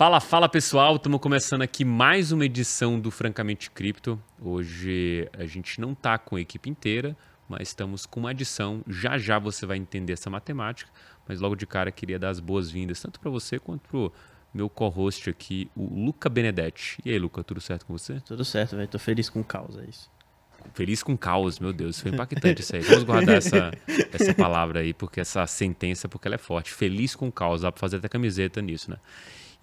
Fala, fala pessoal, estamos começando aqui mais uma edição do Francamente Cripto. Hoje a gente não está com a equipe inteira, mas estamos com uma adição. Já já você vai entender essa matemática, mas logo de cara queria dar as boas-vindas tanto para você quanto para o meu co-host aqui, o Luca Benedetti. E aí, Luca, tudo certo com você? Tudo certo, velho. Tô feliz com causa, é isso. Feliz com caos, meu Deus, foi impactante isso aí. Vamos guardar essa, essa palavra aí, porque essa sentença, porque ela é forte. Feliz com caos, dá pra fazer até camiseta nisso, né?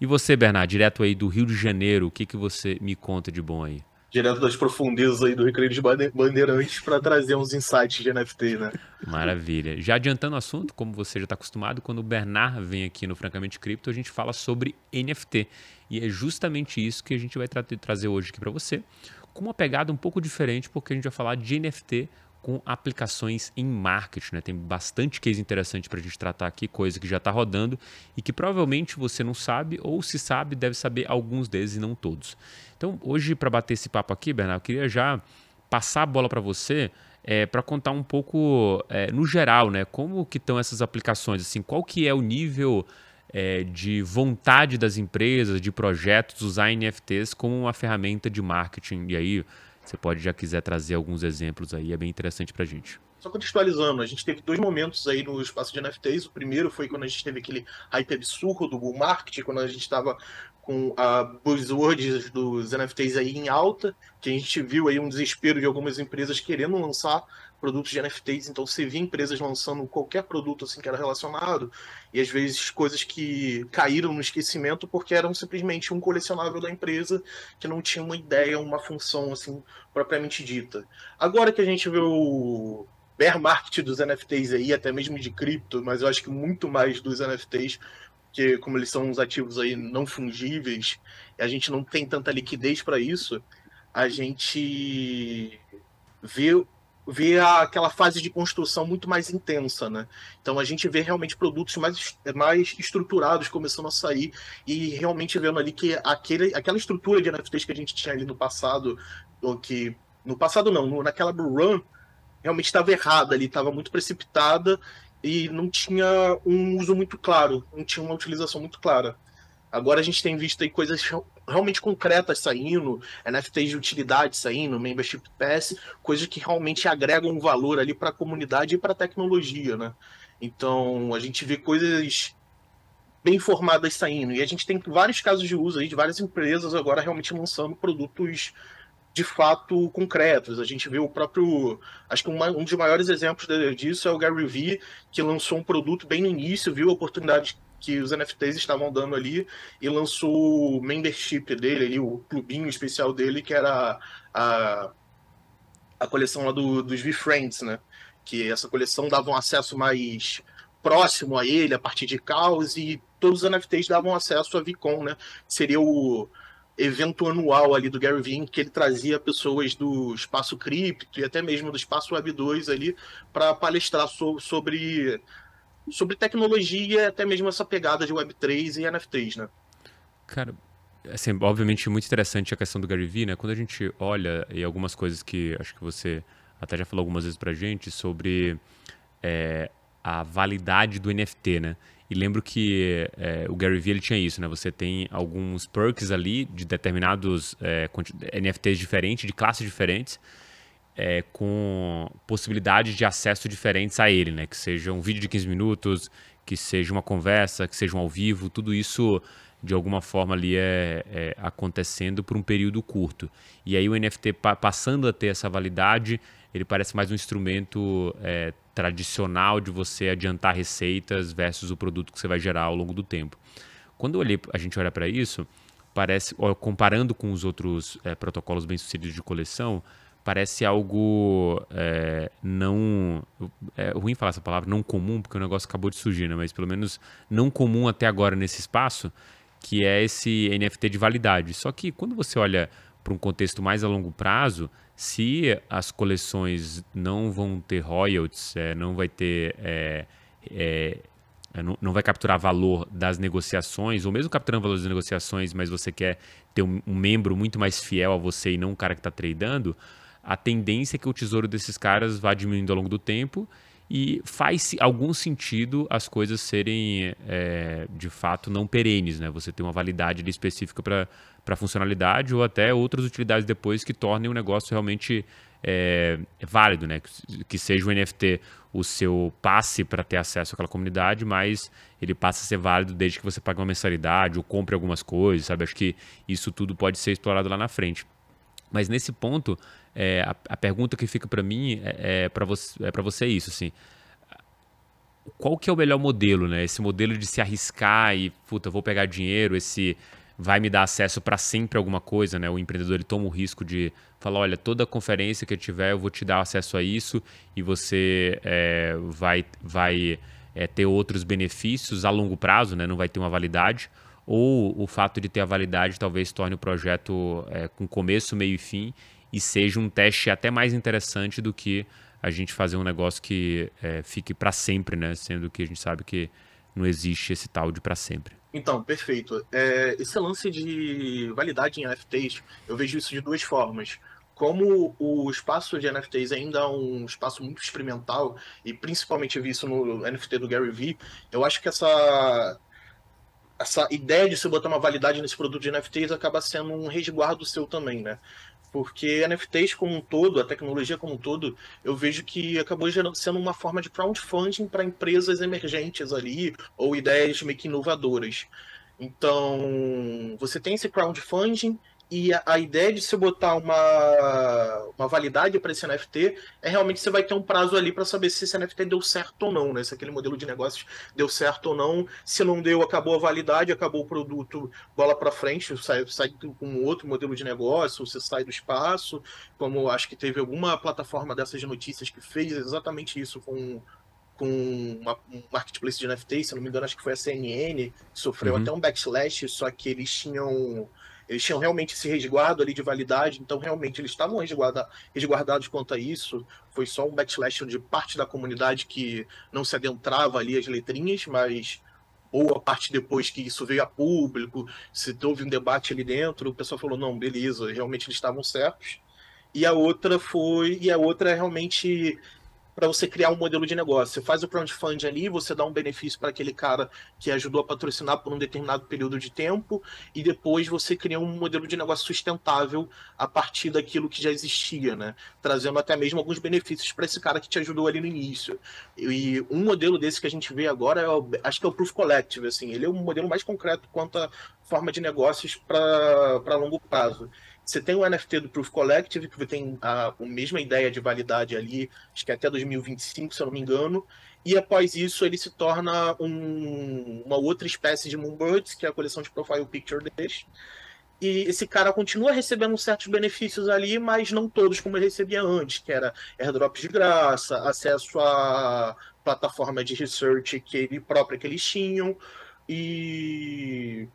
E você, Bernardo, direto aí do Rio de Janeiro, o que, que você me conta de bom aí? Direto das profundezas aí do Recreio de Bandeirantes para trazer uns insights de NFT, né? Maravilha. Já adiantando o assunto, como você já está acostumado, quando o Bernard vem aqui no Francamente Cripto, a gente fala sobre NFT. E é justamente isso que a gente vai tra trazer hoje aqui para você, com uma pegada um pouco diferente, porque a gente vai falar de NFT com aplicações em marketing. Né? Tem bastante case interessante para a gente tratar aqui, coisa que já está rodando e que provavelmente você não sabe, ou se sabe, deve saber alguns deles e não todos. Então, hoje, para bater esse papo aqui, Bernardo, eu queria já passar a bola para você é, para contar um pouco é, no geral, né? Como que estão essas aplicações? Assim, qual que é o nível é, de vontade das empresas, de projetos usar NFTs como uma ferramenta de marketing? E aí, você pode já quiser trazer alguns exemplos aí, é bem interessante para a gente. Só contextualizando, a gente teve dois momentos aí no espaço de NFTs. O primeiro foi quando a gente teve aquele hype absurdo do bull market, quando a gente estava com a buzzwords dos NFTs aí em alta, que a gente viu aí um desespero de algumas empresas querendo lançar produtos de NFTs, então você via empresas lançando qualquer produto assim que era relacionado, e às vezes coisas que caíram no esquecimento porque eram simplesmente um colecionável da empresa que não tinha uma ideia, uma função assim propriamente dita. Agora que a gente vê o bear market dos NFTs aí, até mesmo de cripto, mas eu acho que muito mais dos NFTs, que como eles são uns ativos aí não fungíveis, a gente não tem tanta liquidez para isso, a gente vê vê aquela fase de construção muito mais intensa, né? Então a gente vê realmente produtos mais, mais estruturados começando a sair e realmente vendo ali que aquele, aquela estrutura de NFTs que a gente tinha ali no passado, que no passado não, naquela run, realmente estava errada ali, estava muito precipitada e não tinha um uso muito claro, não tinha uma utilização muito clara. Agora a gente tem visto aí coisas realmente concretas saindo, NFTs de utilidade saindo, Membership Pass, coisas que realmente agregam valor ali para a comunidade e para a tecnologia, né? Então a gente vê coisas bem formadas saindo e a gente tem vários casos de uso aí de várias empresas agora realmente lançando produtos de fato concretos. A gente vê o próprio. Acho que um dos maiores exemplos disso é o Gary Vee, que lançou um produto bem no início, viu a oportunidade que os NFTs estavam dando ali e lançou o membership dele, ali, o clubinho especial dele, que era a, a coleção lá do, dos V-Friends, né? Que essa coleção dava um acesso mais próximo a ele, a partir de caos, e todos os NFTs davam acesso a VCon, né? Seria o evento anual ali do Gary Vee, que ele trazia pessoas do espaço cripto e até mesmo do espaço Web 2 ali para palestrar so sobre sobre tecnologia, até mesmo essa pegada de Web3 e NFTs, né? Cara, assim, obviamente muito interessante a questão do Gary Vee, né? Quando a gente olha e algumas coisas que acho que você até já falou algumas vezes pra gente sobre é, a validade do NFT, né? E lembro que é, o Gary Vee ele tinha isso, né? Você tem alguns perks ali de determinados é, NFTs diferentes, de classes diferentes, é, com possibilidades de acesso diferentes a ele, né? Que seja um vídeo de 15 minutos, que seja uma conversa, que seja um ao vivo, tudo isso de alguma forma ali é, é acontecendo por um período curto. E aí o NFT pa passando a ter essa validade, ele parece mais um instrumento é, tradicional de você adiantar receitas versus o produto que você vai gerar ao longo do tempo. Quando olhei, a gente olha para isso, parece, comparando com os outros é, protocolos bem-sucedidos de coleção, parece algo é, não. É ruim falar essa palavra, não comum, porque o negócio acabou de surgir, né? mas pelo menos não comum até agora nesse espaço, que é esse NFT de validade. Só que quando você olha para um contexto mais a longo prazo, se as coleções não vão ter royalties, é, não vai ter. É, é, é não, não, vai capturar valor das negociações, ou mesmo capturando valor das negociações, mas você quer ter um, um membro muito mais fiel a você e não um cara que está tradando, a tendência é que o tesouro desses caras vá diminuindo ao longo do tempo e faz algum sentido as coisas serem é, de fato não perenes, né? Você tem uma validade específica para funcionalidade ou até outras utilidades depois que tornem o negócio realmente é, válido, né? Que, que seja o NFT o seu passe para ter acesso àquela comunidade, mas ele passa a ser válido desde que você pague uma mensalidade ou compre algumas coisas, sabe? Acho que isso tudo pode ser explorado lá na frente. Mas nesse ponto, é, a, a, pergunta que fica para mim é, é para você, é você isso, assim. Qual que é o melhor modelo, né? Esse modelo de se arriscar e, puta, vou pegar dinheiro, esse vai me dar acesso para sempre alguma coisa, né? O empreendedor ele toma o risco de falar, olha, toda conferência que eu tiver eu vou te dar acesso a isso e você é, vai, vai é, ter outros benefícios a longo prazo, né? Não vai ter uma validade ou o fato de ter a validade talvez torne o projeto é, com começo, meio e fim e seja um teste até mais interessante do que a gente fazer um negócio que é, fique para sempre, né? Sendo que a gente sabe que não existe esse tal de para sempre. Então, perfeito. É, esse lance de validade em NFTs, eu vejo isso de duas formas. Como o espaço de NFTs ainda é um espaço muito experimental, e principalmente eu vi isso no NFT do Gary Vee, eu acho que essa, essa ideia de se botar uma validade nesse produto de NFTs acaba sendo um resguardo seu também, né? Porque NFTs como um todo, a tecnologia como um todo, eu vejo que acabou sendo uma forma de crowdfunding para empresas emergentes ali, ou ideias meio que inovadoras. Então, você tem esse crowdfunding e a, a, ideia de você botar uma, uma validade para esse NFT é realmente você vai ter um prazo ali para saber se esse NFT deu certo ou não, né? Se aquele modelo de negócios deu certo ou não. Se não deu, acabou a validade, acabou o produto, bola para frente, sai, sai com outro modelo de negócio, você sai do espaço. Como acho que teve alguma plataforma dessas de notícias que fez exatamente isso com com uma, um marketplace de NFT, se não me engano, acho que foi a CNN, que sofreu uhum. até um backslash, só que eles tinham eles tinham realmente esse resguardo ali de validade, então realmente eles estavam resguarda, resguardados quanto a isso. Foi só um backslash de parte da comunidade que não se adentrava ali as letrinhas, mas ou a parte depois que isso veio a público, se houve um debate ali dentro, o pessoal falou, não, beleza, realmente eles estavam certos. E a outra foi, e a outra é realmente para você criar um modelo de negócio. Você faz o crowdfunding ali, você dá um benefício para aquele cara que ajudou a patrocinar por um determinado período de tempo, e depois você cria um modelo de negócio sustentável a partir daquilo que já existia, né? Trazendo até mesmo alguns benefícios para esse cara que te ajudou ali no início. E um modelo desse que a gente vê agora, é o, acho que é o Proof Collective, assim, ele é um modelo mais concreto quanto a forma de negócios para longo prazo. Você tem o NFT do Proof Collective, que tem a, a mesma ideia de validade ali, acho que é até 2025, se eu não me engano. E após isso, ele se torna um, uma outra espécie de Moonbirds, que é a coleção de profile picture deles. E esse cara continua recebendo certos benefícios ali, mas não todos como ele recebia antes, que era airdrops de graça, acesso à plataforma de research que ele própria que eles tinham, e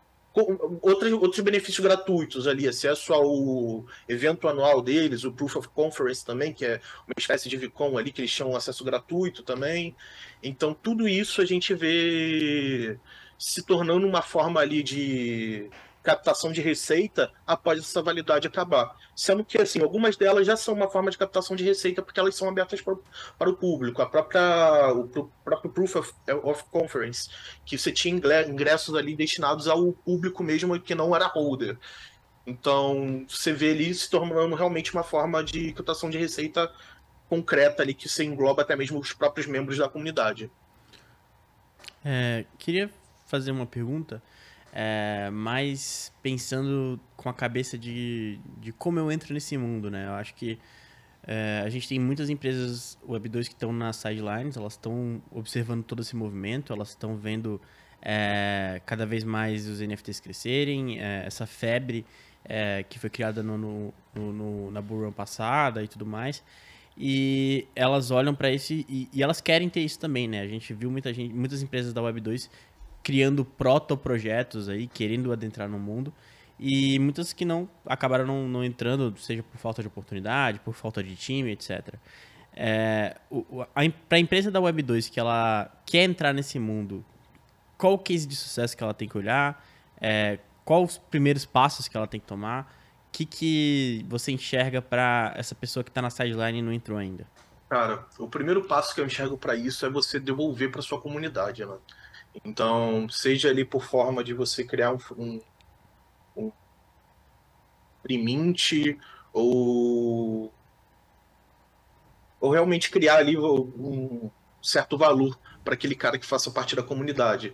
outros, outros benefícios gratuitos ali, acesso ao evento anual deles, o Proof of Conference também, que é uma espécie de VCon ali, que eles chamam acesso gratuito também. Então, tudo isso a gente vê se tornando uma forma ali de captação de receita após essa validade acabar. Sendo que, assim, algumas delas já são uma forma de captação de receita porque elas são abertas para, para o público. A própria, o próprio Proof of, of, Conference, que você tinha ingressos ali destinados ao público mesmo que não era holder. Então, você vê ali se tornando realmente uma forma de captação de receita concreta ali, que você engloba até mesmo os próprios membros da comunidade. É, queria fazer uma pergunta é, mas pensando com a cabeça de, de como eu entro nesse mundo, né? Eu acho que é, a gente tem muitas empresas Web 2 que estão nas sidelines, elas estão observando todo esse movimento, elas estão vendo é, cada vez mais os NFTs crescerem, é, essa febre é, que foi criada no, no, no, na Bull Run passada e tudo mais. E elas olham para isso e, e, elas querem ter isso também, né? A gente viu muita gente, muitas empresas da Web 2 criando protoprojetos aí, querendo adentrar no mundo. E muitas que não acabaram não, não entrando, seja por falta de oportunidade, por falta de time, etc. É, Para a empresa da Web2 que ela quer entrar nesse mundo, qual o case de sucesso que ela tem que olhar? É, quais os primeiros passos que ela tem que tomar? O que, que você enxerga para essa pessoa que está na sideline e não entrou ainda? Cara, o primeiro passo que eu enxergo para isso é você devolver para sua comunidade, né? Então, seja ali por forma de você criar um, um, um print ou ou realmente criar ali um certo valor para aquele cara que faça parte da comunidade.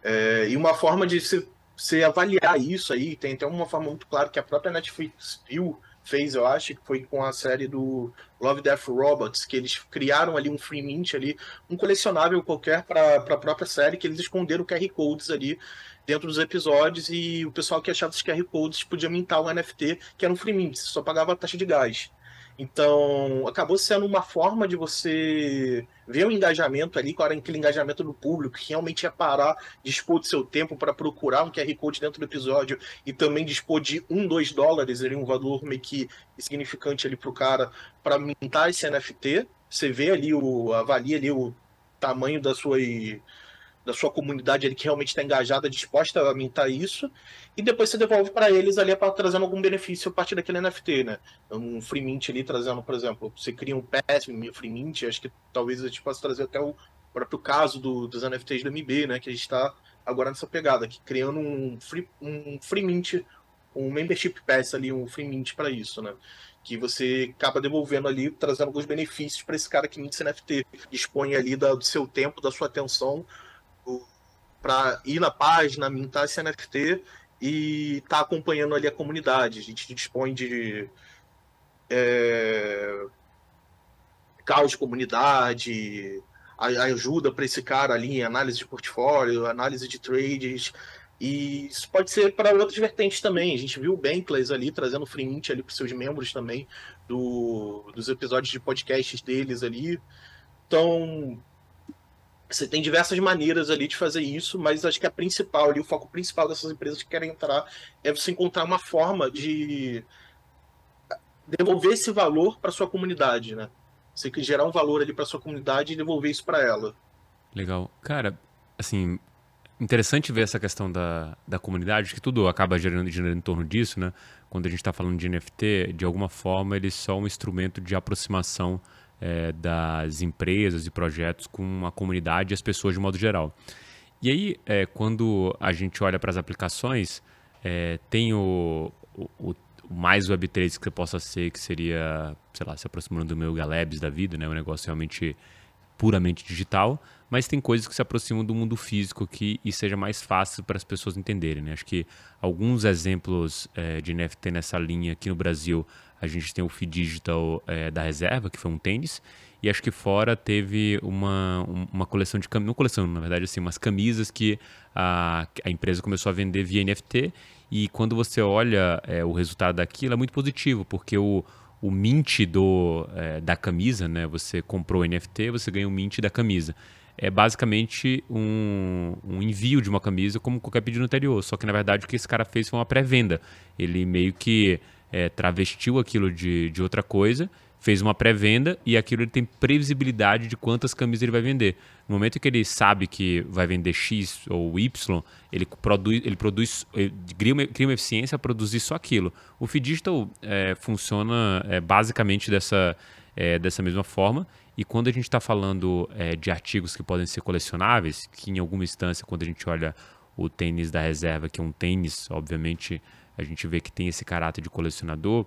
É, e uma forma de se, se avaliar isso aí, tem até uma forma muito clara que a própria Netflix viu, fez, eu acho, que foi com a série do Love, Death Robots, que eles criaram ali um free mint ali, um colecionável qualquer para a própria série, que eles esconderam QR Codes ali dentro dos episódios e o pessoal que achava os QR Codes podia mintar o NFT, que era um free mint, só pagava a taxa de gás. Então, acabou sendo uma forma de você ver o engajamento ali, claro, aquele engajamento do público, que realmente ia parar, dispor de seu tempo para procurar um QR Code dentro do episódio e também dispor de um, dois dólares, ali, um valor meio que significante ali para o cara, para mintar esse NFT. Você vê ali, o, avalia ali o tamanho da sua da sua comunidade ali que realmente está engajada, disposta a mintar isso, e depois você devolve para eles ali para trazendo algum benefício a partir daquele NFT, né? Um free mint ali trazendo, por exemplo, você cria um pass, um free mint, acho que talvez a gente possa trazer até o próprio caso do, dos NFTs do MB, né? Que a gente está agora nessa pegada, aqui, criando um free, um free mint, um membership pass ali, um free mint para isso, né? que você acaba devolvendo ali, trazendo alguns benefícios para esse cara que mint NFT. Dispõe ali da, do seu tempo, da sua atenção para ir na página, mintar esse NFT e tá acompanhando ali a comunidade. A gente dispõe de é, caos de comunidade, ajuda para esse cara ali em análise de portfólio, análise de trades. E isso pode ser para outras vertentes também. A gente viu o Bankless ali trazendo free mint ali para seus membros também do, dos episódios de podcasts deles ali. Então, você tem diversas maneiras ali de fazer isso, mas acho que a principal ali, o foco principal dessas empresas que querem entrar é você encontrar uma forma de devolver esse valor para sua comunidade, né? Você que gerar um valor ali para sua comunidade e devolver isso para ela. Legal. Cara, assim, interessante ver essa questão da, da comunidade, que tudo acaba gerando, gerando em torno disso, né? Quando a gente está falando de NFT, de alguma forma ele é só um instrumento de aproximação é, das empresas e projetos com a comunidade e as pessoas de modo geral. E aí, é, quando a gente olha para as aplicações, é, tem o, o, o, mais Web3 que você possa ser, que seria, sei lá, se aproximando do meu Galabs da vida, né? um negócio realmente puramente digital, mas tem coisas que se aproximam do mundo físico aqui e seja mais fácil para as pessoas entenderem. Né? Acho que alguns exemplos é, de NFT nessa linha aqui no Brasil a gente tem o Feed Digital é, da reserva, que foi um tênis. E acho que fora teve uma, uma coleção de camisas, não coleção, na verdade, assim, umas camisas que a, a empresa começou a vender via NFT. E quando você olha é, o resultado daquilo, é muito positivo, porque o, o mint do, é, da camisa, né? Você comprou o NFT, você ganha o mint da camisa. É basicamente um, um envio de uma camisa como qualquer pedido anterior. Só que na verdade o que esse cara fez foi uma pré-venda. Ele meio que é, travestiu aquilo de, de outra coisa, fez uma pré-venda e aquilo ele tem previsibilidade de quantas camisas ele vai vender. No momento que ele sabe que vai vender X ou Y, ele produz, ele produz ele cria, uma, cria uma eficiência a produzir só aquilo. O Feed Digital é, funciona é, basicamente dessa, é, dessa mesma forma. E quando a gente está falando é, de artigos que podem ser colecionáveis, que em alguma instância, quando a gente olha o tênis da reserva, que é um tênis, obviamente, a gente vê que tem esse caráter de colecionador,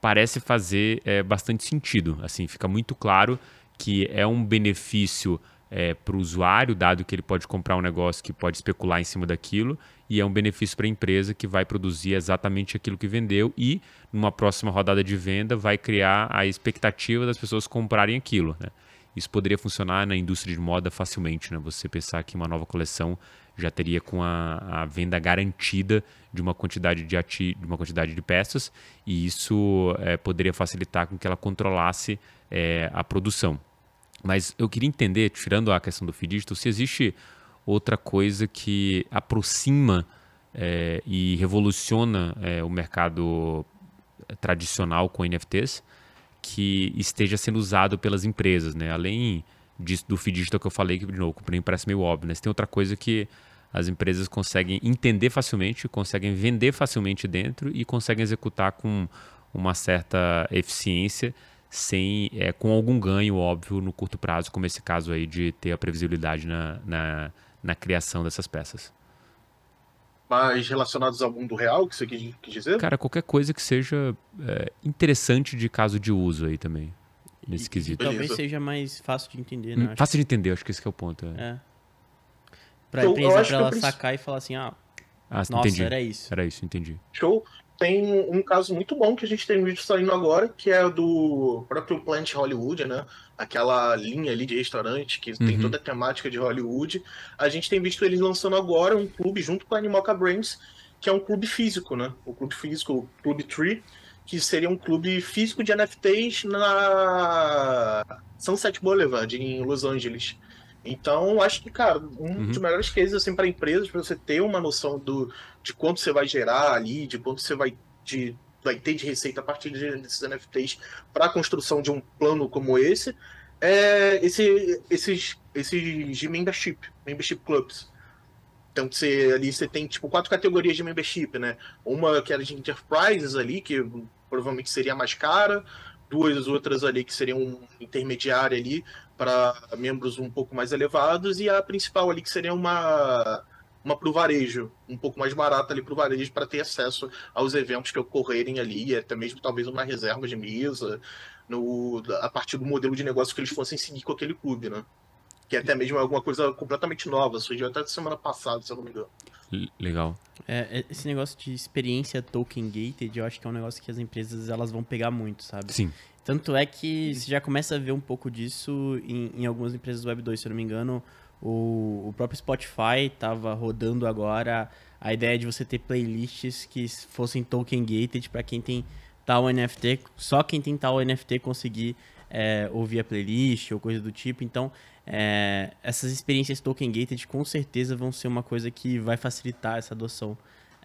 parece fazer é, bastante sentido. Assim, fica muito claro que é um benefício é, para o usuário, dado que ele pode comprar um negócio que pode especular em cima daquilo, e é um benefício para a empresa que vai produzir exatamente aquilo que vendeu e, numa próxima rodada de venda, vai criar a expectativa das pessoas comprarem aquilo. Né? Isso poderia funcionar na indústria de moda facilmente, né? Você pensar que uma nova coleção já teria com a, a venda garantida de uma quantidade de, ati, de uma quantidade de peças e isso é, poderia facilitar com que ela controlasse é, a produção. Mas eu queria entender, tirando a questão do Fiddigital, se existe outra coisa que aproxima é, e revoluciona é, o mercado tradicional com NFTs que esteja sendo usado pelas empresas, né? Além disso, do feed digital que eu falei, que de novo, para mim parece meio óbvio, né? tem outra coisa que as empresas conseguem entender facilmente, conseguem vender facilmente dentro e conseguem executar com uma certa eficiência sem é, com algum ganho, óbvio, no curto prazo, como esse caso aí de ter a previsibilidade na, na, na criação dessas peças. Mas relacionados ao mundo real, que você quis, quis dizer? Cara, qualquer coisa que seja é, interessante de caso de uso aí também, nesse quesito. E talvez Beleza. seja mais fácil de entender, né? Hum, Fácil de entender, acho que esse que é o ponto. é. É. Pra eu empresa, pra ela preciso- sacar e falar assim, ah, Ah, nossa, entendi. era isso. Era isso, entendi. Show. Tem um caso muito bom que a gente tem um vídeo saindo agora, que é do próprio Plant Hollywood, né? Aquela linha ali de restaurante que tem Uhum. toda a temática de Hollywood. A gente tem visto eles lançando agora um clube junto com a Animoca Brains, que é um clube físico, né? O clube físico, o Clube Tree, que seria um clube físico de NFTs na Sunset Boulevard, em Los Angeles. Então, acho que, cara, um Uhum. dos melhores cases assim, para empresas, para você ter uma noção do, de quanto você vai gerar ali, de quanto você vai, de, vai ter de receita a partir de- desses NFTs para a construção de um plano como esse, é esse, esses, esses de membership, membership clubs. Então você, ali você tem tipo quatro categorias de membership, né? Uma que era de enterprises ali, que provavelmente seria mais cara, duas outras ali que seriam intermediária ali para membros um pouco mais elevados e a principal ali que seria uma uma pro varejo, um pouco mais barata ali pro varejo para ter acesso aos eventos que ocorrerem ali, e até mesmo talvez uma reserva de mesa, no, a partir do modelo de negócio que eles fossem seguir com aquele clube, né? Que até mesmo é alguma coisa completamente nova, surgiu até semana passada, se eu não me engano. Legal. É, é- esse negócio de experiência token gated, eu acho que é um negócio que as empresas elas vão pegar muito, sabe? Sim. Tanto é que você já começa a ver um pouco disso em, em algumas empresas Web 2, se eu não me engano. O, o próprio Spotify estava rodando agora a ideia de você ter playlists que fossem token gated para quem tem tal NFT, só quem tem tal NFT conseguir é, ouvir a playlist ou coisa do tipo. Então, é, essas experiências token gated com certeza vão ser uma coisa que vai facilitar essa adoção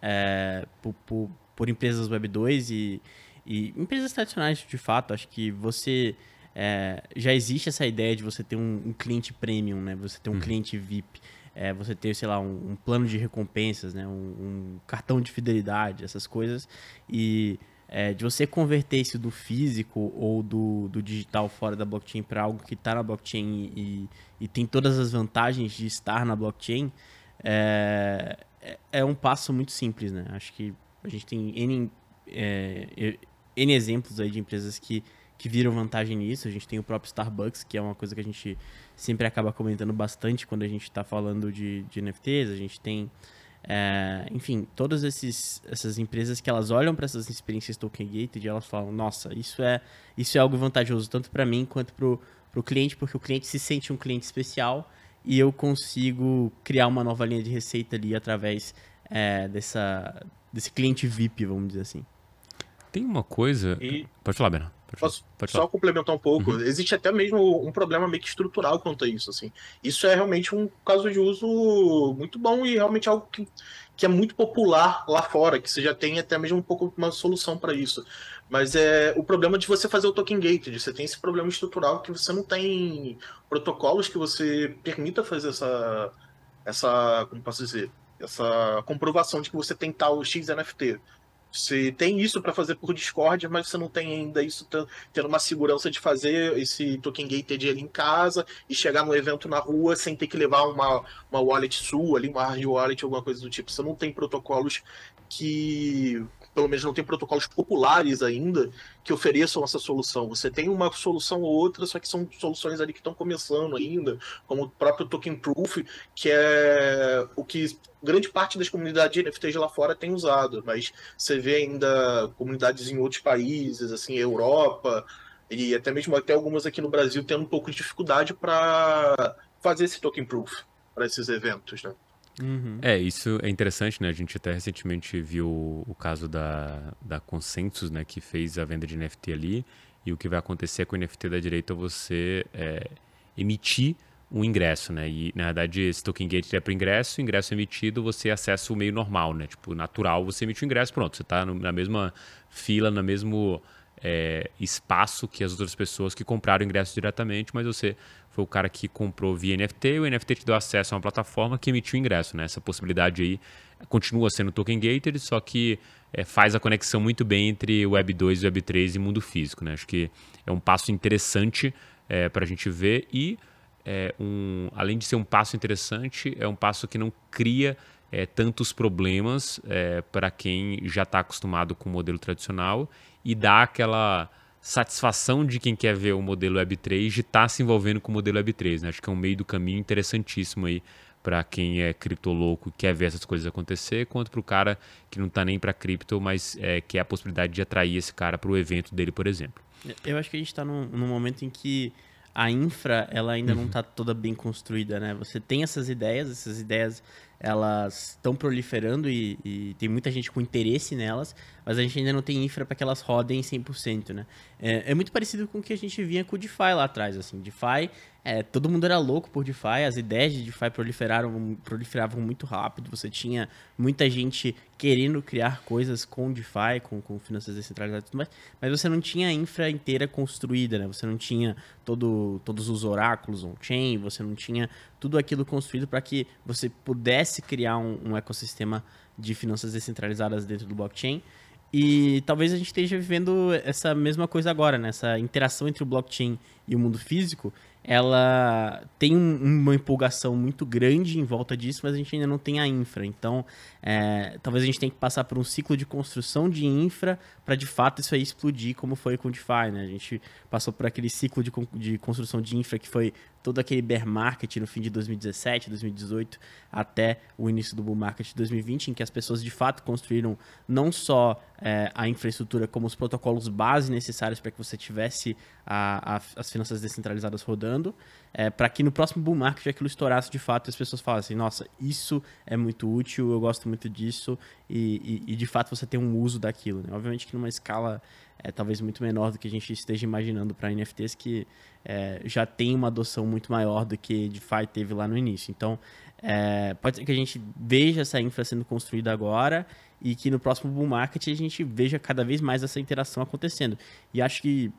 é, por, por, por empresas Web 2 e, e empresas tradicionais de fato. Acho que você é, já existe essa ideia de você ter um, um cliente premium, né? Você ter um cliente VIP. é, você ter, sei lá, um, um plano de recompensas, né? Um, um cartão de fidelidade, essas coisas. E é, de você converter isso do físico ou do, do digital fora da blockchain para algo que está na blockchain e, e tem todas as vantagens de estar na blockchain, é, é- é um passo muito simples, né? Acho que a gente tem N, é, N exemplos aí de empresas que, que viram vantagem nisso. A gente tem o próprio Starbucks, que é uma coisa que a gente sempre acaba comentando bastante quando a gente está falando de, de NFTs. A gente tem, é, enfim, todas esses, essas empresas que elas olham para essas experiências token gated e elas falam, nossa, isso é, isso é algo vantajoso tanto para mim quanto para o cliente, porque o cliente se sente um cliente especial e eu consigo criar uma nova linha de receita ali através é, dessa, desse cliente VIP, vamos dizer assim. Tem uma coisa. E Pode falar, Bernardo. Pode. Posso Pode só falar. complementar um pouco? Existe até mesmo um problema meio que estrutural quanto a isso, assim. Isso é realmente um caso de uso muito bom e realmente algo que, que é muito popular lá fora, que você já tem até mesmo um pouco uma solução para isso. Mas é o problema de você fazer o token gated, você tem esse problema estrutural que você não tem protocolos que você permita fazer essa essa, como posso dizer, essa comprovação de que você tem tal X NFT. Você tem isso para fazer por Discord, mas você não tem ainda isso tendo uma segurança de fazer esse token gated ali em casa e chegar no evento na rua sem ter que levar uma, uma wallet sua ali, uma hard wallet, alguma coisa do tipo. Você não tem protocolos que, pelo menos não tem protocolos populares ainda que ofereçam essa solução. Você tem uma solução ou outra, só que são soluções ali que estão começando ainda, como o próprio token proof, que é o que grande parte das comunidades de NFTs lá fora tem usado, mas você vê ainda comunidades em outros países, assim, Europa, e até mesmo até algumas aqui no Brasil tendo um pouco de dificuldade para fazer esse token proof para esses eventos, né? Uhum. É, isso é interessante, né? A gente até recentemente viu o caso da, da Consensus, né? Que fez a venda de NFT ali. E o que vai acontecer com o NFT da direita é você é, emitir um ingresso, né? E, na verdade, esse token gate é para ingresso, ingresso emitido, você acessa o meio normal, né? Tipo, natural, você emite o ingresso, pronto. Você está na mesma fila, no mesmo é, espaço que as outras pessoas que compraram o ingresso diretamente, mas você foi o cara que comprou via NFT, o NFT te deu acesso a uma plataforma que emitiu ingresso, né? Essa possibilidade aí continua sendo token gated, só que é, faz a conexão muito bem entre Web 2, Web 3 e mundo físico. Né? Acho que é um passo interessante é, para a gente ver e, é, um, além de ser um passo interessante, é um passo que não cria é, tantos problemas é, para quem já está acostumado com o modelo tradicional e dá aquela satisfação de quem quer ver o modelo Web3 de estar tá se envolvendo com o modelo Web3. Né? Acho que é um meio do caminho interessantíssimo aí para quem é criptolouco e quer ver essas coisas acontecer, quanto para o cara que não está nem para cripto, mas é, quer a possibilidade de atrair esse cara para o evento dele, por exemplo. Eu acho que a gente está num, num, momento em que a infra ela ainda uhum. não está toda bem construída, né? Você tem essas ideias, essas ideias elas estão proliferando e, e, tem muita gente com interesse nelas, mas a gente ainda não tem infra para que elas rodem 100%, né? É, é, muito parecido com o que a gente via com o DeFi lá atrás, assim. DeFi, é, todo mundo era louco por DeFi, as ideias de DeFi proliferaram, proliferavam muito rápido, você tinha muita gente querendo criar coisas com DeFi, com, com finanças descentralizadas e tudo mais, mas você não tinha a infra inteira construída, né? Você não tinha todo, todos os oráculos on-chain, você não tinha tudo aquilo construído para que você pudesse criar um, um ecossistema de finanças descentralizadas dentro do blockchain. E talvez a gente esteja vivendo essa mesma coisa agora, né? Essa interação entre o blockchain e o mundo físico, ela tem um, uma empolgação muito grande em volta disso, mas a gente ainda não tem a infra. Então, é, talvez a gente tenha que passar por um ciclo de construção de infra para de fato isso aí explodir, como foi com o DeFi, né? A gente passou por aquele ciclo de, de construção de infra que foi todo aquele bear market no fim de 2017, 2018, até o início do bull market de 2020, em que as pessoas de fato construíram não só é, a infraestrutura, como os protocolos base necessários para que você tivesse a, a, as finanças descentralizadas rodando, é, para que no próximo bull market aquilo estourasse de fato e as pessoas falassem, nossa, isso é muito útil, eu gosto muito disso e, e, e de fato você tem um uso daquilo. Né? Obviamente que numa escala é, talvez muito menor do que a gente esteja imaginando para NFTs que é, já tem uma adoção muito maior do que DeFi teve lá no início. Então, é, pode ser que a gente veja essa infra sendo construída agora e que no próximo bull market a gente veja cada vez mais essa interação acontecendo. E acho que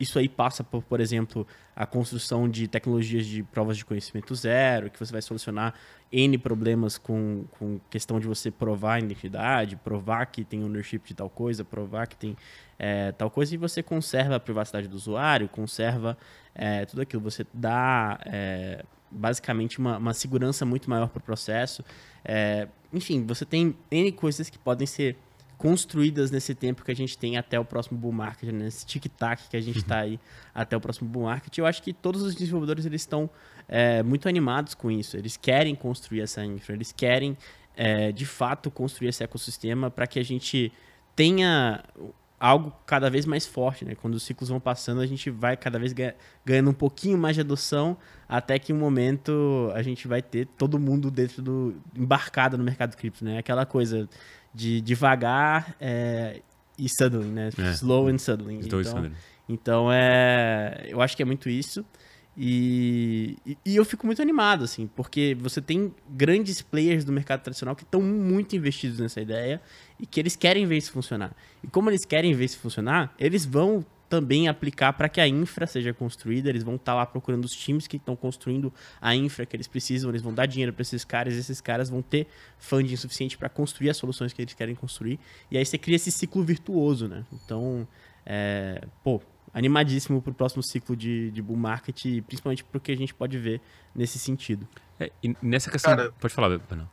isso aí passa por, por exemplo, a construção de tecnologias de provas de conhecimento zero, que você vai solucionar N problemas com, com questão de você provar a identidade, provar que tem ownership de tal coisa, provar que tem é, tal coisa, e você conserva a privacidade do usuário, conserva é, tudo aquilo. Você dá é, basicamente uma, uma, segurança muito maior para o processo. É, enfim, você tem N coisas que podem ser construídas nesse tempo que a gente tem até o próximo bull market, né? nesse tic-tac que a gente está aí até o próximo bull market. Eu acho que todos os desenvolvedores eles estão é, muito animados com isso. Eles querem construir essa infra, eles querem é, de fato construir esse ecossistema para que a gente tenha algo cada vez mais forte, né? Quando os ciclos vão passando, a gente vai cada vez ganhando um pouquinho mais de adoção, até que um momento a gente vai ter todo mundo dentro do embarcado no mercado cripto, né? Aquela coisa de devagar é, e suddenly, né? É. Slow and suddenly. Então, suddenly. então é, eu acho que é muito isso. E, e, e, eu fico muito animado, assim, porque você tem grandes players do mercado tradicional que estão muito investidos nessa ideia e que eles querem ver isso funcionar. E como eles querem ver isso funcionar, eles vão também aplicar para que a infra seja construída. Eles vão estar tá lá procurando os times que estão construindo a infra que eles precisam. Eles vão dar dinheiro para esses caras. E esses caras vão ter funding suficiente para construir as soluções que eles querem construir. E aí você cria esse ciclo virtuoso, né? Então, é, pô, animadíssimo para o próximo ciclo de, de bull market, principalmente porque a gente pode ver nesse sentido. É, nessa questão. Cara, pode falar, Bruno.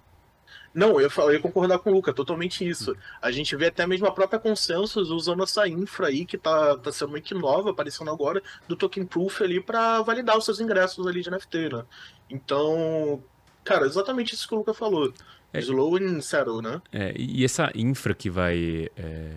Não, eu, eu ia concordar com o Luca, totalmente isso. A gente vê até mesmo a própria Consensus usando essa infra aí, que tá, tá sendo meio que nova, aparecendo agora, do Token Proof ali para validar os seus ingressos ali de NFT, né? Então, cara, exatamente isso que o Luca falou. É, Slow and settle, né? É, e essa infra que vai é,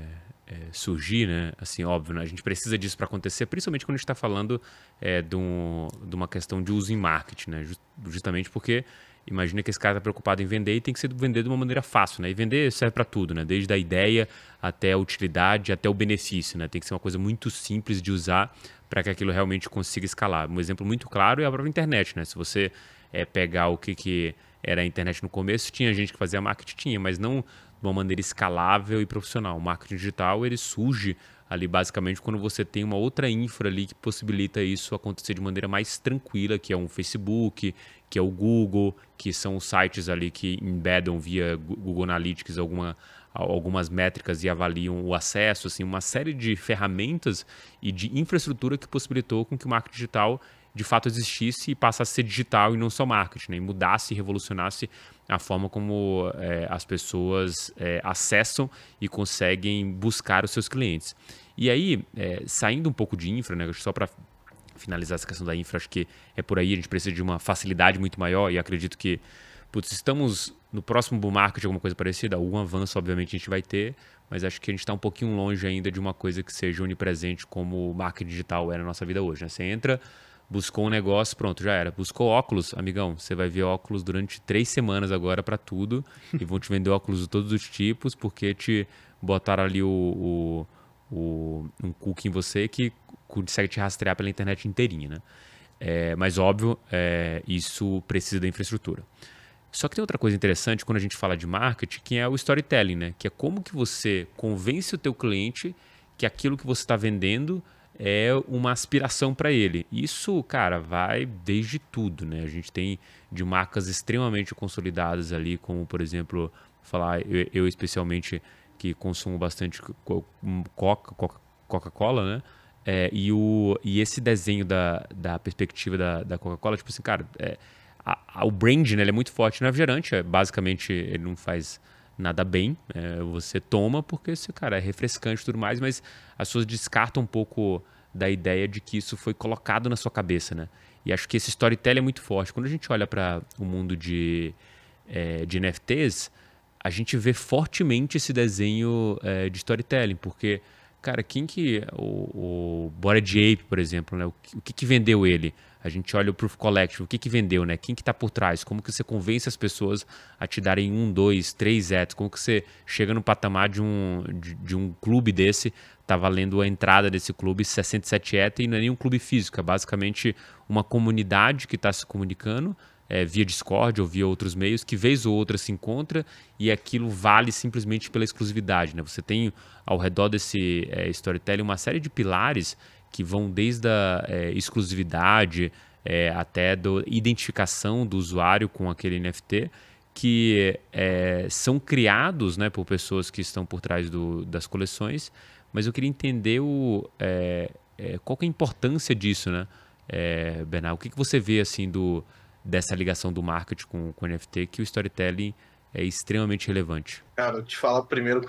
é, surgir, né? Assim, óbvio, né? a gente precisa disso para acontecer, principalmente quando a gente está falando é, de, um, de, uma questão de uso em marketing, né? Justamente porque Imagina que esse cara está preocupado em vender e tem que ser vender de uma maneira fácil, né? E vender serve para tudo, né? Desde a ideia até a utilidade, até o benefício, né? Tem que ser uma coisa muito simples de usar para que aquilo realmente consiga escalar. Um exemplo muito claro é a própria internet, né? Se você é, pegar o que, que era a internet no começo, tinha gente que fazia marketing, tinha, mas não de uma maneira escalável e profissional. O marketing digital, ele surge ali basicamente quando você tem uma outra infra ali que possibilita isso acontecer de maneira mais tranquila, que é um Facebook, que é o Google, que são os sites ali que embedam via Google Analytics alguma, algumas métricas e avaliam o acesso, assim, uma série de ferramentas e de infraestrutura que possibilitou com que o marketing digital de fato existisse e passasse a ser digital e não só marketing, né? e mudasse e revolucionasse a forma como é, as pessoas é, acessam e conseguem buscar os seus clientes. E aí, é, saindo um pouco de infra, né, só para finalizar essa questão da infra, acho que é por aí, a gente precisa de uma facilidade muito maior e acredito que, putz, estamos no próximo bull market, alguma coisa parecida, algum avanço, obviamente, a gente vai ter, mas acho que a gente está um pouquinho longe ainda de uma coisa que seja onipresente como o marketing digital é na nossa vida hoje. Né? Você entra, buscou um negócio, pronto, já era. Buscou óculos, amigão, você vai ver óculos durante três semanas agora para tudo e vão te vender óculos de todos os tipos porque te botaram ali o, o, o um cookie em você que consegue te rastrear pela internet inteirinha, né? É, mas óbvio, é, isso precisa da infraestrutura. Só que tem outra coisa interessante quando a gente fala de marketing, que é o storytelling, né? Que é como que você convence o teu cliente que aquilo que você está vendendo é uma aspiração para ele. Isso, cara, vai desde tudo, né? A gente tem de marcas extremamente consolidadas ali, como por exemplo, falar eu, eu especialmente que consumo bastante Coca, Coca-Cola, né? É, e, o, e esse desenho da, da perspectiva da, da Coca-Cola, tipo assim, cara, é, a, a, o brand né, é muito forte no refrigerante, é, basicamente ele não faz nada bem. É, você toma porque cara é refrescante e tudo mais, mas as pessoas descartam um pouco da ideia de que isso foi colocado na sua cabeça, né? E acho que esse storytelling é muito forte. Quando a gente olha para o mundo de, é, de NFTs, a gente vê fortemente esse desenho é, de storytelling, porque, cara, quem que. O, o Bored Ape, por exemplo, né? o, o que, que vendeu ele? a gente olha o Proof Collective, o que, que vendeu, né? Quem que está por trás? Como que você convence as pessoas a te darem um, dois, três ETs? Como que você chega no patamar de um, de, de um clube desse, tá valendo a entrada desse clube 67 ET e não é nem um clube físico, é basicamente uma comunidade que está se comunicando é, via Discord ou via outros meios, que vez ou outra se encontra e aquilo vale simplesmente pela exclusividade. Né? Você tem ao redor desse é, storytelling uma série de pilares que vão desde a é, exclusividade é, até da identificação do usuário com aquele NFT, que é, são criados né, por pessoas que estão por trás do, das coleções, mas eu queria entender o, é, qual é a importância disso, né, Bernardo? O que, que você vê assim do, dessa ligação do marketing com, com o NFT que o storytelling é extremamente relevante. Cara, eu te falar primeiro com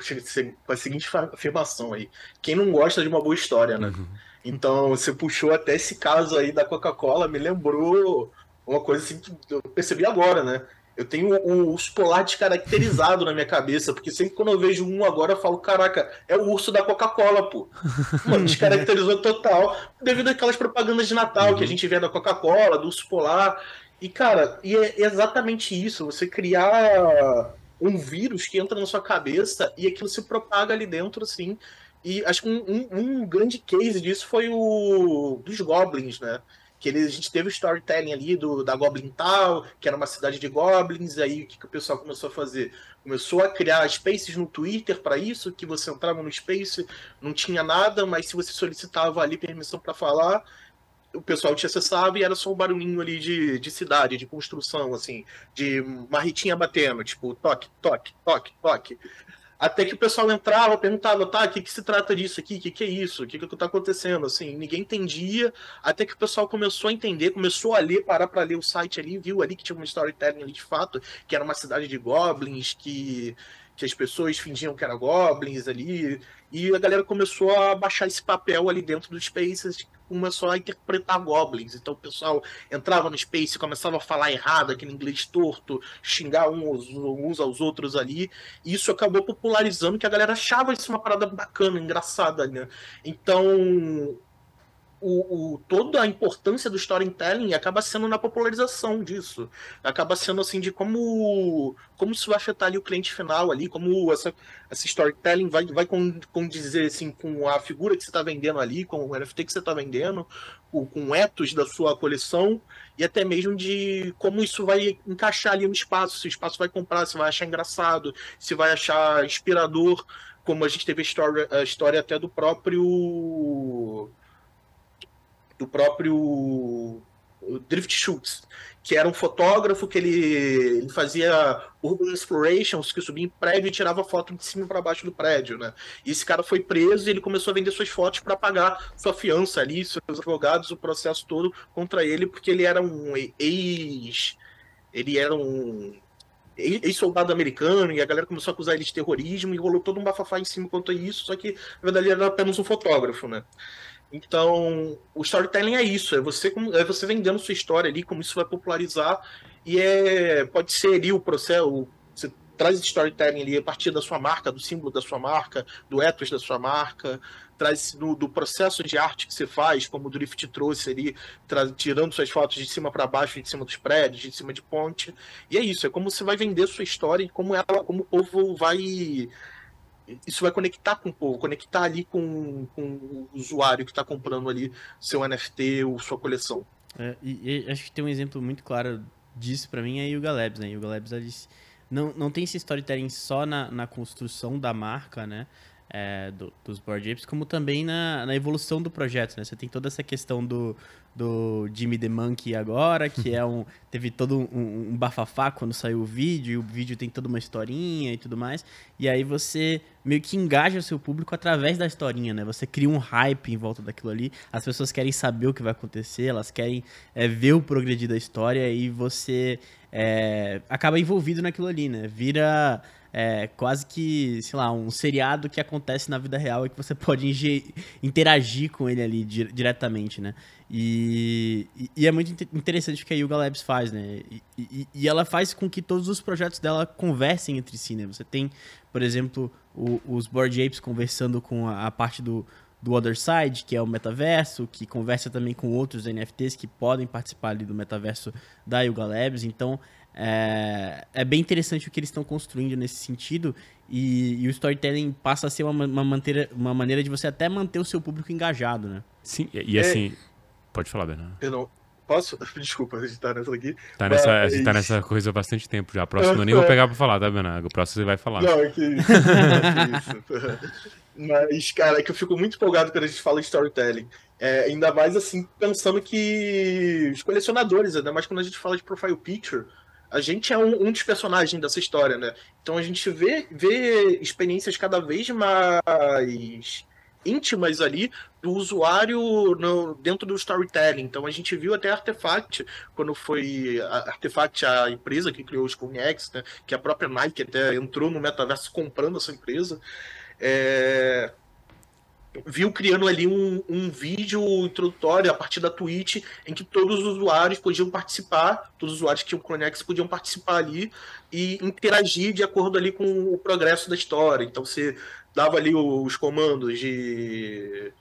a seguinte afirmação aí. Quem não gosta de uma boa história, né? Uhum. Então, você puxou até esse caso aí da Coca-Cola, me lembrou uma coisa assim que eu percebi agora, né? Eu tenho o urso polar descaracterizado na minha cabeça, porque sempre quando eu vejo um agora eu falo, caraca, é o urso da Coca-Cola, pô. Mano, descaracterizou total, devido àquelas propagandas de Natal uhum. que a uhum. gente vê da Coca-Cola, do urso polar. E, cara, e é exatamente isso, você criar um vírus que entra na sua cabeça e aquilo se propaga ali dentro, assim, e acho que um, um, um, grande case disso foi o dos Goblins, né? Que eles, a gente teve o storytelling ali do, da Goblin Tal, que era uma cidade de Goblins, e aí o que, que o pessoal começou a fazer? Começou a criar spaces no Twitter para isso, que você entrava no space, não tinha nada, mas se você solicitava ali permissão para falar, o pessoal te acessava e era só um barulhinho ali de, de cidade, de construção, assim, de marritinha batendo, tipo, toque, toque, toque, toque. Até que o pessoal entrava, perguntava, tá, o que, que se trata disso aqui? O que, que é isso? O que, que está acontecendo? Assim, ninguém entendia, até que o pessoal começou a entender, começou a ler, parar para ler o site ali, viu ali que tinha uma storytelling ali de fato, que era uma cidade de goblins, que, que as pessoas fingiam que eram goblins ali, e a galera começou a baixar esse papel ali dentro dos Spaces, começou a interpretar goblins. Então o pessoal entrava no Space, começava a falar errado, aquele inglês torto, xingar uns, uns aos outros ali. E isso acabou popularizando que a galera achava isso uma parada bacana, engraçada, né? Então o, o, toda a importância do storytelling acaba sendo na popularização disso. Acaba sendo assim de como, como isso vai afetar ali o cliente final ali, como essa, essa storytelling vai, vai condizer assim, com a figura que você está vendendo ali, com o NFT que você está vendendo, com, com o ethos da sua coleção, e até mesmo de como isso vai encaixar ali no espaço, se o espaço vai comprar, se vai achar engraçado, se vai achar inspirador, como a gente teve a história, a história até do próprio do próprio Drift Schultz, que era um fotógrafo que ele, ele fazia urban explorations, que subia em prédio e tirava foto de cima para baixo do prédio, né? E esse cara foi preso e ele começou a vender suas fotos para pagar sua fiança ali, seus advogados, o processo todo contra ele, porque ele era um ex ele era um ex-soldado americano, e a galera começou a acusar ele de terrorismo, e rolou todo um bafafá em cima quanto a isso, só que, na verdade, ele era apenas um fotógrafo, né? Então, o storytelling é isso, é você, é você vendendo sua história ali, como isso vai popularizar, e é pode ser ali o processo, você traz storytelling ali a partir da sua marca, do símbolo da sua marca, do ethos da sua marca, traz do, do, processo de arte que você faz, como o Drift trouxe ali, tirando suas fotos de cima para baixo, de cima dos prédios, de cima de ponte. E é isso, é como você vai vender sua história e como ela, como o povo vai isso vai conectar com o povo, conectar ali com, com o usuário que está comprando ali seu NFT ou sua coleção. É, e, e, acho que tem um exemplo muito claro disso para mim é a Yuga Labs, né? Yuga Labs eles não, não tem esse storytelling só na, na construção da marca, né? É, do, dos board apes, como também na, na, evolução do projeto, né? Você tem toda essa questão do, do Jimmy the Monkey agora, que é um teve todo um, um, bafafá quando saiu o vídeo, e o vídeo tem toda uma historinha e tudo mais, e aí você meio que engaja o seu público através da historinha, né? Você cria um hype em volta daquilo ali, as pessoas querem saber o que vai acontecer, elas querem é, ver o progredir da história e você é, acaba envolvido naquilo ali, né? Vira é, quase que, sei lá, um seriado que acontece na vida real e que você pode interagir com ele ali di diretamente, né? E, e, é muito interessante o que a Yuga Labs faz, né? E, e, e, ela faz com que todos os projetos dela conversem entre si, né? Você tem, por exemplo, o, os Board Apes conversando com a, a parte do, do Other Side, que é o metaverso, que conversa também com outros NFTs que podem participar ali do metaverso da Yuga Labs. Então, é, é bem interessante o que eles estão construindo nesse sentido e, e, o storytelling passa a ser uma, uma, manter, uma maneira de você até manter o seu público engajado, né? Sim, e, e assim... É... Pode falar, Bernardo. Eu não... Posso? Desculpa, a gente tá nessa aqui. Tá nessa, mas... A gente tá nessa coisa há bastante tempo já. A próxima eu nem vou pegar pra falar, tá, Bernardo? O próximo você vai falar. Não, é que isso. que isso. Mas, cara, é que eu fico muito empolgado quando a gente fala storytelling. É, ainda mais assim, pensando que os colecionadores, ainda mais quando a gente fala de profile picture, a gente é um, um, dos personagens dessa história, né? Então a gente vê, vê experiências cada vez mais íntimas ali do usuário no, dentro do storytelling. Então a gente viu até Artefact, quando foi a Artefact, a empresa que criou os Conex, né? Que a própria Nike até entrou no metaverso comprando essa empresa. É, viu criando ali um, um vídeo introdutório a partir da Twitch em que todos os usuários podiam participar, todos os usuários que tinham Conex podiam participar ali e interagir de acordo ali com o progresso da história. Então você dava ali os comandos de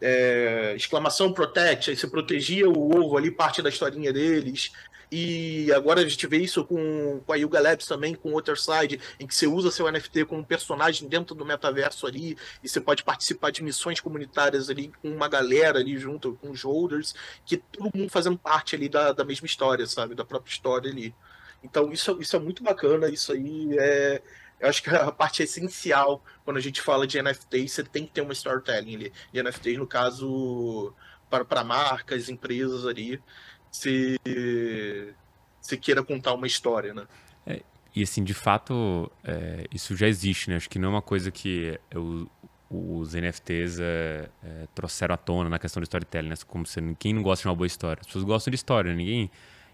é, exclamação protect, aí você protegia o ovo ali, parte da historinha deles. E agora a gente vê isso com, com a Yuga Labs também, com o Side, em que você usa seu NFT como personagem dentro do metaverso ali, e você pode participar de missões comunitárias ali com uma galera ali junto com os holders, que todo mundo fazendo parte ali da, da mesma história, sabe? Da própria história ali. Então isso, isso é muito bacana, isso aí é. Eu acho que a parte essencial quando a gente fala de NFT, você tem que ter uma storytelling ali. De NFTs, no caso, para, para marcas, empresas ali se, se queira contar uma história, né? É, e assim, de fato, é, isso já existe, né? Acho que não é uma coisa que eu, os NFTs é, é, trouxeram à tona na questão do storytelling, né? Como se quem não gosta de uma boa história. As pessoas gostam de história, ninguém,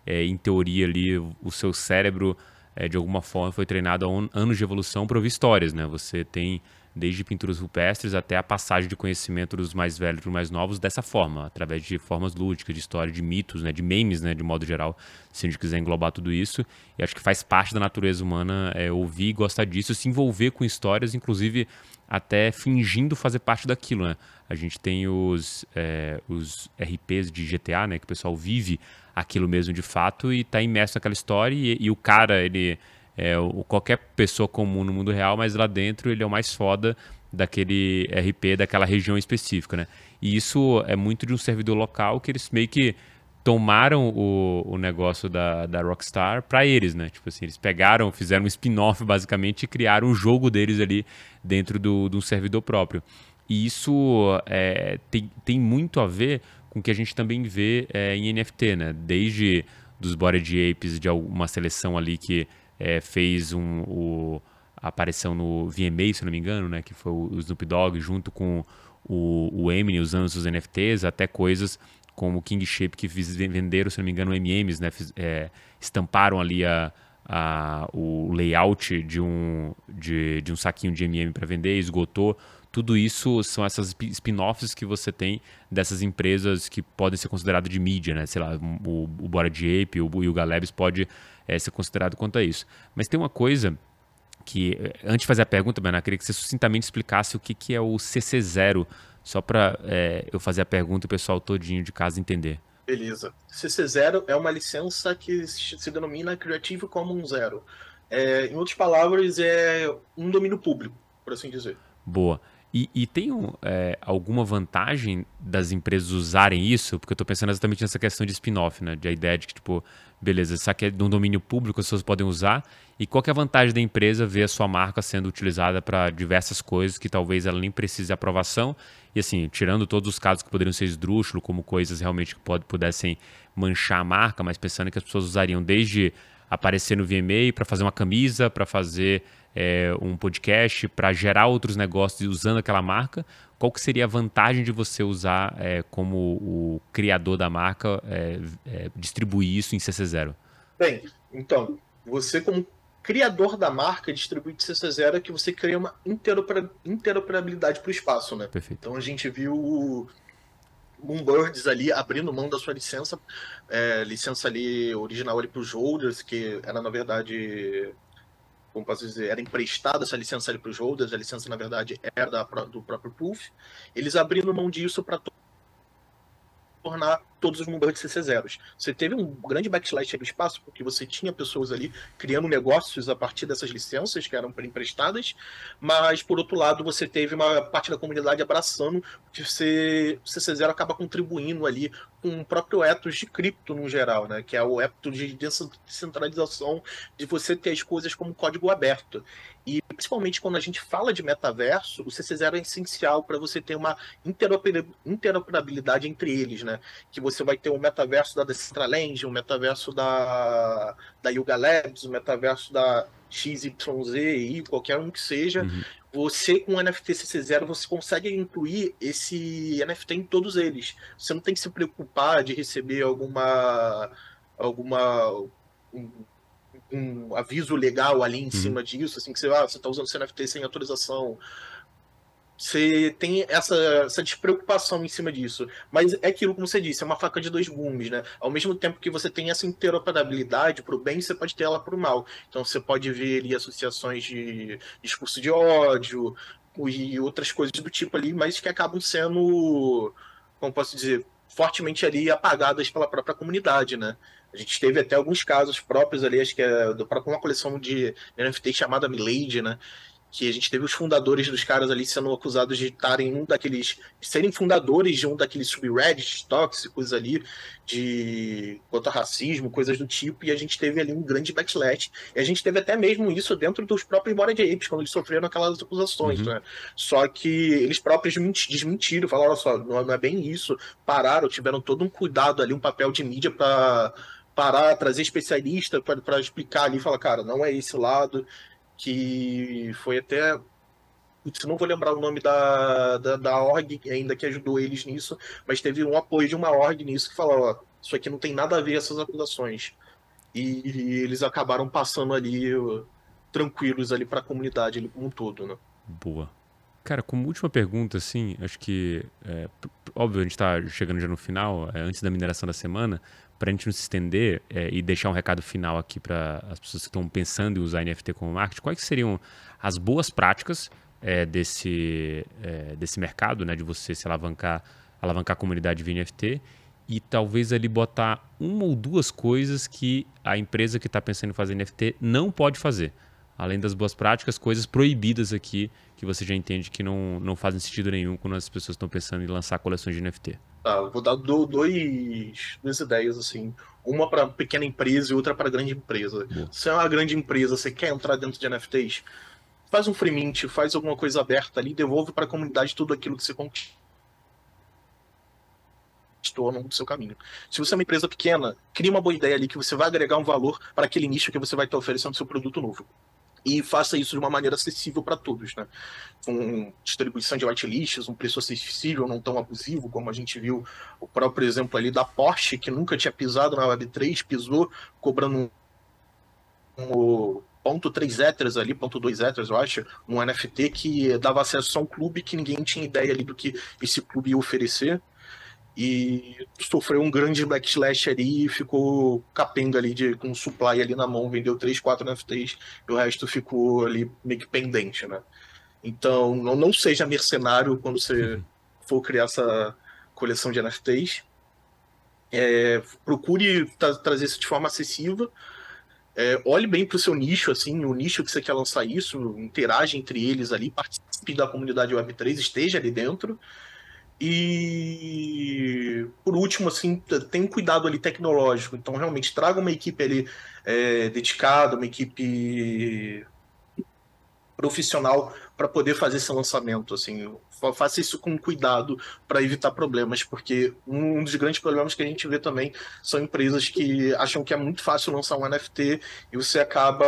é, em teoria ali, o seu cérebro, é, de alguma forma, foi treinado há anos de evolução para ouvir histórias, né? Você tem desde pinturas rupestres até a passagem de conhecimento dos mais velhos para os mais novos dessa forma, através de formas lúdicas, de história, de mitos, né, de memes, né, de modo geral, se a gente quiser englobar tudo isso. E acho que faz parte da natureza humana é, ouvir e gostar disso, se envolver com histórias, inclusive até fingindo fazer parte daquilo, né? A gente tem os, é, os RPs de GTA, né, que o pessoal vive aquilo mesmo de fato e está imerso naquela história e, e o cara, ele é, o, qualquer pessoa comum no mundo real, mas lá dentro ele é o mais foda daquele RP, daquela região específica, né? E isso é muito de um servidor local que eles meio que tomaram o, o negócio da, da Rockstar para eles, né? Tipo assim, eles pegaram, fizeram um spin-off basicamente e criaram um jogo deles ali dentro do, do servidor próprio. E isso é, tem, tem muito a ver com o que a gente também vê é, em NFT, né? Desde dos Bored Apes, de uma seleção ali que é, fez um, o, a aparição no VMA, se não me engano, né? Que foi o Snoop Dogg junto com o, o Eminem usando seus NFTs, até coisas como o King Shape que venderam, se não me engano, MMs, né? Fiz, é, estamparam ali a, a, o layout de um, de, de um saquinho de MM para vender, esgotou. Tudo isso são essas spin-offs que você tem dessas empresas que podem ser consideradas de mídia, né? Sei lá, o, o Bora de Ape, o, o Yuga Labs pode é, ser considerado quanto a isso. Mas tem uma coisa que, eh, antes de fazer a pergunta, Bernardo, queria que você sucintamente explicasse o que, que é o CC0, só para é, eu fazer a pergunta e o pessoal todinho de casa entender. Beleza. CC0 é uma licença que se denomina Creative Commons Zero. É, em outras palavras, é um domínio público, por assim dizer. Boa. E, e tem é, alguma vantagem das empresas usarem isso? Porque eu estou pensando exatamente nessa questão de spin-off, né? De a ideia de que, tipo, beleza, isso aqui é de um domínio público, as pessoas podem usar. E qual é a vantagem da empresa ver a sua marca sendo utilizada para diversas coisas que talvez ela nem precise de aprovação? E assim, tirando todos os casos que poderiam ser esdrúxulos, como coisas realmente que pode, pudessem manchar a marca, mas pensando que as pessoas usariam desde aparecer no VMA para fazer uma camisa, para fazer é, um podcast para gerar outros negócios usando aquela marca, qual que seria a vantagem de você usar é, como o criador da marca é, é distribuir isso em CC0? Bem, então, você como criador da marca distribuir de CC0 é que você cria uma interoperabilidade para o espaço, né? Perfeito. Então a gente viu Moonbirds ali abrindo mão da sua licença, é, licença ali original ali para os holders, que era na verdade como posso dizer, era emprestada essa licença para os holders, a licença na verdade era da, do próprio Proof. Eles abrindo mão disso para tornar todos os Moonbirds CC0s. Você teve um grande backslash no espaço, porque você tinha pessoas ali criando negócios a partir dessas licenças que eram emprestadas, mas por outro lado você teve uma parte da comunidade abraçando, que você, o CC0 acaba contribuindo ali com o próprio ethos de cripto no geral, né? que é o ethos de descentralização, de você ter as coisas como código aberto. E principalmente quando a gente fala de metaverso, o CC0 é essencial para você ter uma interoperabilidade entre eles, né? Que você vai ter o metaverso da Decentraland, o metaverso da, da Yuga Labs, o metaverso da XYZ e qualquer um que seja. Uhum. Você, com o NFT CC0, você consegue incluir esse NFT em todos eles. Você não tem que se preocupar de receber alguma. alguma. Um, um aviso legal ali em uhum. cima disso, assim, que você, ah, você está usando esse NFT sem autorização. Você tem essa, essa despreocupação em cima disso. Mas é aquilo, como você disse, é uma faca de dois gumes, né? Ao mesmo tempo que você tem essa interoperabilidade para o bem, você pode ter ela para o mal. Então você pode ver ali associações de discurso de ódio e outras coisas do tipo ali, mas que acabam sendo, como posso dizer, fortemente ali apagadas pela própria comunidade, né? A gente teve até alguns casos próprios ali, acho que é do próprio uma coleção de NFT chamada Milady, né? Que a gente teve os fundadores dos caras ali sendo acusados de estarem um daqueles. De serem fundadores de um daqueles subreddits tóxicos ali, de quanto a racismo, coisas do tipo, e a gente teve ali um grande backslash. E a gente teve até mesmo isso dentro dos próprios Bored Apes, quando eles sofreram aquelas acusações, uhum. né? Só que eles próprios desmentiram, falaram, olha só, não é bem isso, pararam, tiveram todo um cuidado ali, um papel de mídia para parar, trazer especialista para explicar ali, falar, cara, não é esse lado, que foi até. Putz, não vou lembrar o nome da, da, da org ainda que ajudou eles nisso, mas teve um apoio de uma org nisso que falou, ó, isso aqui não tem nada a ver essas acusações. E, e eles acabaram passando ali tranquilos ali para a comunidade ali como um todo, né? Boa. Cara, como última pergunta, assim, acho que, é, óbvio, a gente está chegando já no final, é, antes da mineração da semana, para a gente não se estender é, e deixar um recado final aqui para as pessoas que estão pensando em usar NFT como marketing, quais seriam as boas práticas é, desse, é, desse mercado, né, de você se alavancar, alavancar a comunidade via NFT e talvez ali botar uma ou duas coisas que a empresa que está pensando em fazer NFT não pode fazer. Além das boas práticas, coisas proibidas aqui que você já entende que não, não fazem sentido nenhum quando as pessoas estão pensando em lançar coleções de NFT. Tá, vou dar dois, duas ideias, assim. Uma para pequena empresa e outra para grande empresa. Se é uma grande empresa, você quer entrar dentro de NFTs, faz um free mint, faz alguma coisa aberta ali, devolve para a comunidade tudo aquilo que você conquistou ao longo do seu caminho. Se você é uma empresa pequena, crie uma boa ideia ali que você vai agregar um valor para aquele nicho que você vai estar oferecendo seu produto novo e faça isso de uma maneira acessível para todos, né? Com distribuição de whitelists, um preço acessível, não tão abusivo, como a gente viu o próprio exemplo ali da Porsche, que nunca tinha pisado na Web3, pisou cobrando um, ponto 3 Ethers ali, ponto 2 Ethers, eu acho, um NFT que dava acesso a um clube que ninguém tinha ideia ali do que esse clube ia oferecer e sofreu um grande backslash ali e ficou capenga ali de, com supply ali na mão, vendeu 3, 4 NFTs e o resto ficou ali meio que pendente, né? Então, não, não seja mercenário quando você uhum. for criar essa coleção de NFTs. É, procure tra trazer isso de forma acessível. É, olhe bem para o seu nicho, assim, o nicho que você quer lançar isso, interage entre eles ali, participe da comunidade Web3, esteja ali dentro. E último, assim, tem um cuidado ali tecnológico. Então, realmente, traga uma equipe ali é, dedicada, uma equipe profissional para poder fazer esse lançamento. Assim, faça isso com cuidado para evitar problemas, porque um dos grandes problemas que a gente vê também são empresas que acham que é muito fácil lançar um NFT e você acaba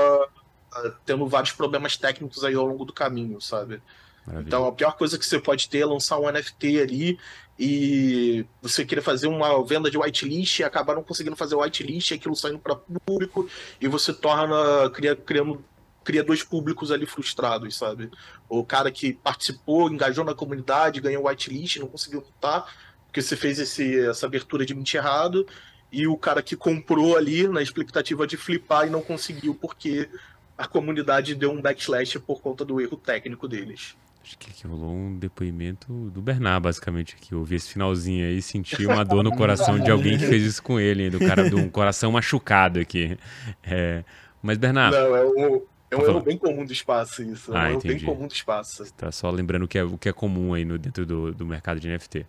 ah, tendo vários problemas técnicos aí ao longo do caminho, sabe? Maravilha. Então a pior coisa que você pode ter é lançar um NFT ali e você querer fazer uma venda de whitelist e acabar não conseguindo fazer whitelist, aquilo saindo para público e você torna cria, criando cria dois públicos ali frustrados, sabe? O cara que participou, engajou na comunidade, ganhou whitelist, não conseguiu lutar porque você fez esse, essa abertura de mente errado e o cara que comprou ali na expectativa de flipar e não conseguiu porque a comunidade deu um backslash por conta do erro técnico deles. Acho que aqui rolou um depoimento do Bernard, basicamente, aqui. Eu ouvi esse finalzinho aí e senti uma dor no coração de alguém que fez isso com ele, do cara de um coração machucado aqui. É, mas, Bernard. Não, é um, é um erro bem comum do espaço, isso. É um ah, erro bem comum do espaço. Tá só lembrando o que é, o que é comum aí no, dentro do, do mercado de NFT.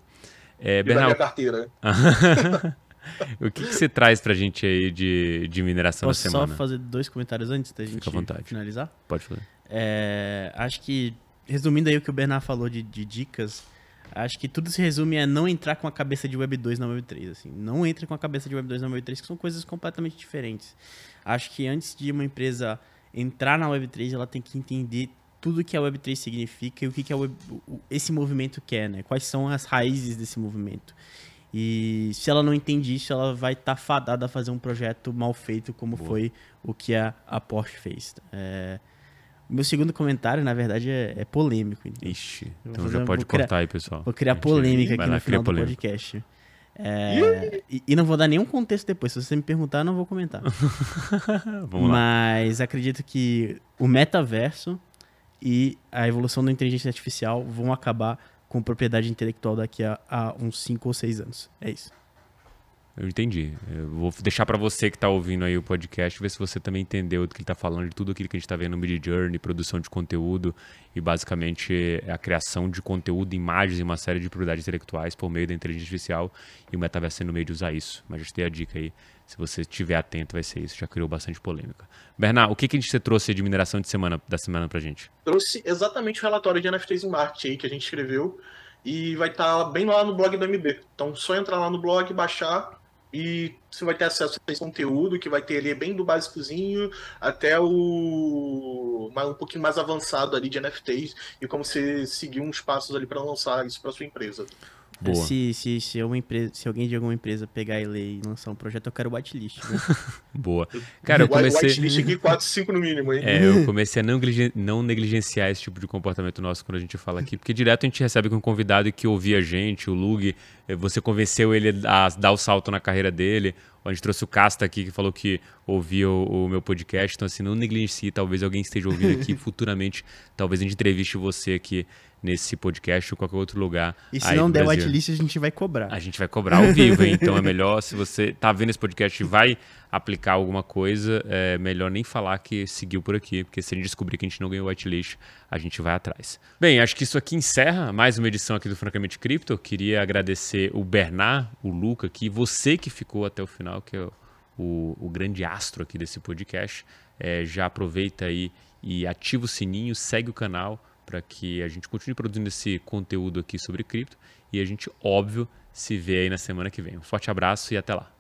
É, Bernard... carteira. o que, que você traz pra gente aí de, de mineração Posso na semana? Posso só fazer dois comentários antes da gente finalizar? Pode fazer. É, acho que resumindo aí o que o Bernard falou de, de, dicas, acho que tudo se resume a não entrar com a cabeça de Web 2 na Web 3. Assim. Não entre com a cabeça de Web 2 na Web 3, que são coisas completamente diferentes. Acho que antes de uma empresa entrar na Web 3, ela tem que entender tudo que a Web 3 significa e o que, que Web, esse movimento quer, né? Quais são as raízes desse movimento. E se ela não entende isso, ela vai estar tá fadada a fazer um projeto mal feito, como Boa. foi o que a, a Porsche fez. É, meu segundo comentário, na verdade, é, é polêmico. Então. Ixi, então já pode cortar criar, aí, pessoal. Vou criar polêmica aqui no final do podcast. É, e, e, não vou dar nenhum contexto depois. Se você me perguntar, eu não vou comentar. Vamos Mas lá. acredito que o metaverso e a evolução da inteligência artificial vão acabar com propriedade intelectual daqui a, a uns 5 ou 6 anos. É isso. Eu entendi. Eu vou deixar para você que está ouvindo aí o podcast, ver se você também entendeu do que ele está falando, de tudo aquilo que a gente está vendo no Mid Journey, produção de conteúdo e basicamente a criação de conteúdo, imagens e uma série de propriedades intelectuais por meio da inteligência artificial e o metaverso no meio de usar isso. Mas já tem a dica aí. Se você estiver atento, vai ser isso. Já criou bastante polêmica. Bernard, o que, que a gente trouxe de mineração de semana da semana pra gente? Trouxe exatamente o relatório de NFTs em marketing que a gente escreveu e vai estar tá bem lá no blog do MB. Então, só entrar lá no blog, baixar e você vai ter acesso a esse conteúdo que vai ter ali bem do básicozinho até o um pouquinho mais avançado ali de NFTs e como você seguir uns passos ali para lançar isso para sua empresa. Boa. Se, se, se, uma empresa, se alguém de alguma empresa pegar e ler e lançar um projeto, eu quero whitelist. Né? Boa. Cara, eu comecei. Whitelist aqui 4, 5 no mínimo, hein? É, eu comecei a não, não negligenciar esse tipo de comportamento nosso quando a gente fala aqui, porque direto a gente recebe com um convidado que ouvia a gente, o Lug, eh, você convenceu ele a dar o salto na carreira dele. A gente trouxe o Casta aqui que falou que ouvia o, o meu podcast. Então, assim, não negligencie. Talvez alguém esteja ouvindo aqui futuramente. Talvez a gente entreviste você aqui nesse podcast ou qualquer outro lugar. E se não der whitelist, a gente vai cobrar. A gente vai cobrar ao vivo, hein? então é melhor, se você tá vendo esse podcast e vai aplicar alguma coisa, é melhor nem falar que seguiu por aqui, porque se a gente descobrir que a gente não ganhou whitelist, a gente vai atrás. Bem, acho que isso aqui encerra mais uma edição aqui do Francamente Cripto. Queria agradecer o Bernard, o Luca aqui, você que ficou até o final, que é o, o grande astro aqui desse podcast. É, já aproveita aí e ativa o sininho, segue o canal para que a gente continue produzindo esse conteúdo aqui sobre cripto e a gente, óbvio, se vê aí na semana que vem. Um forte abraço e até lá.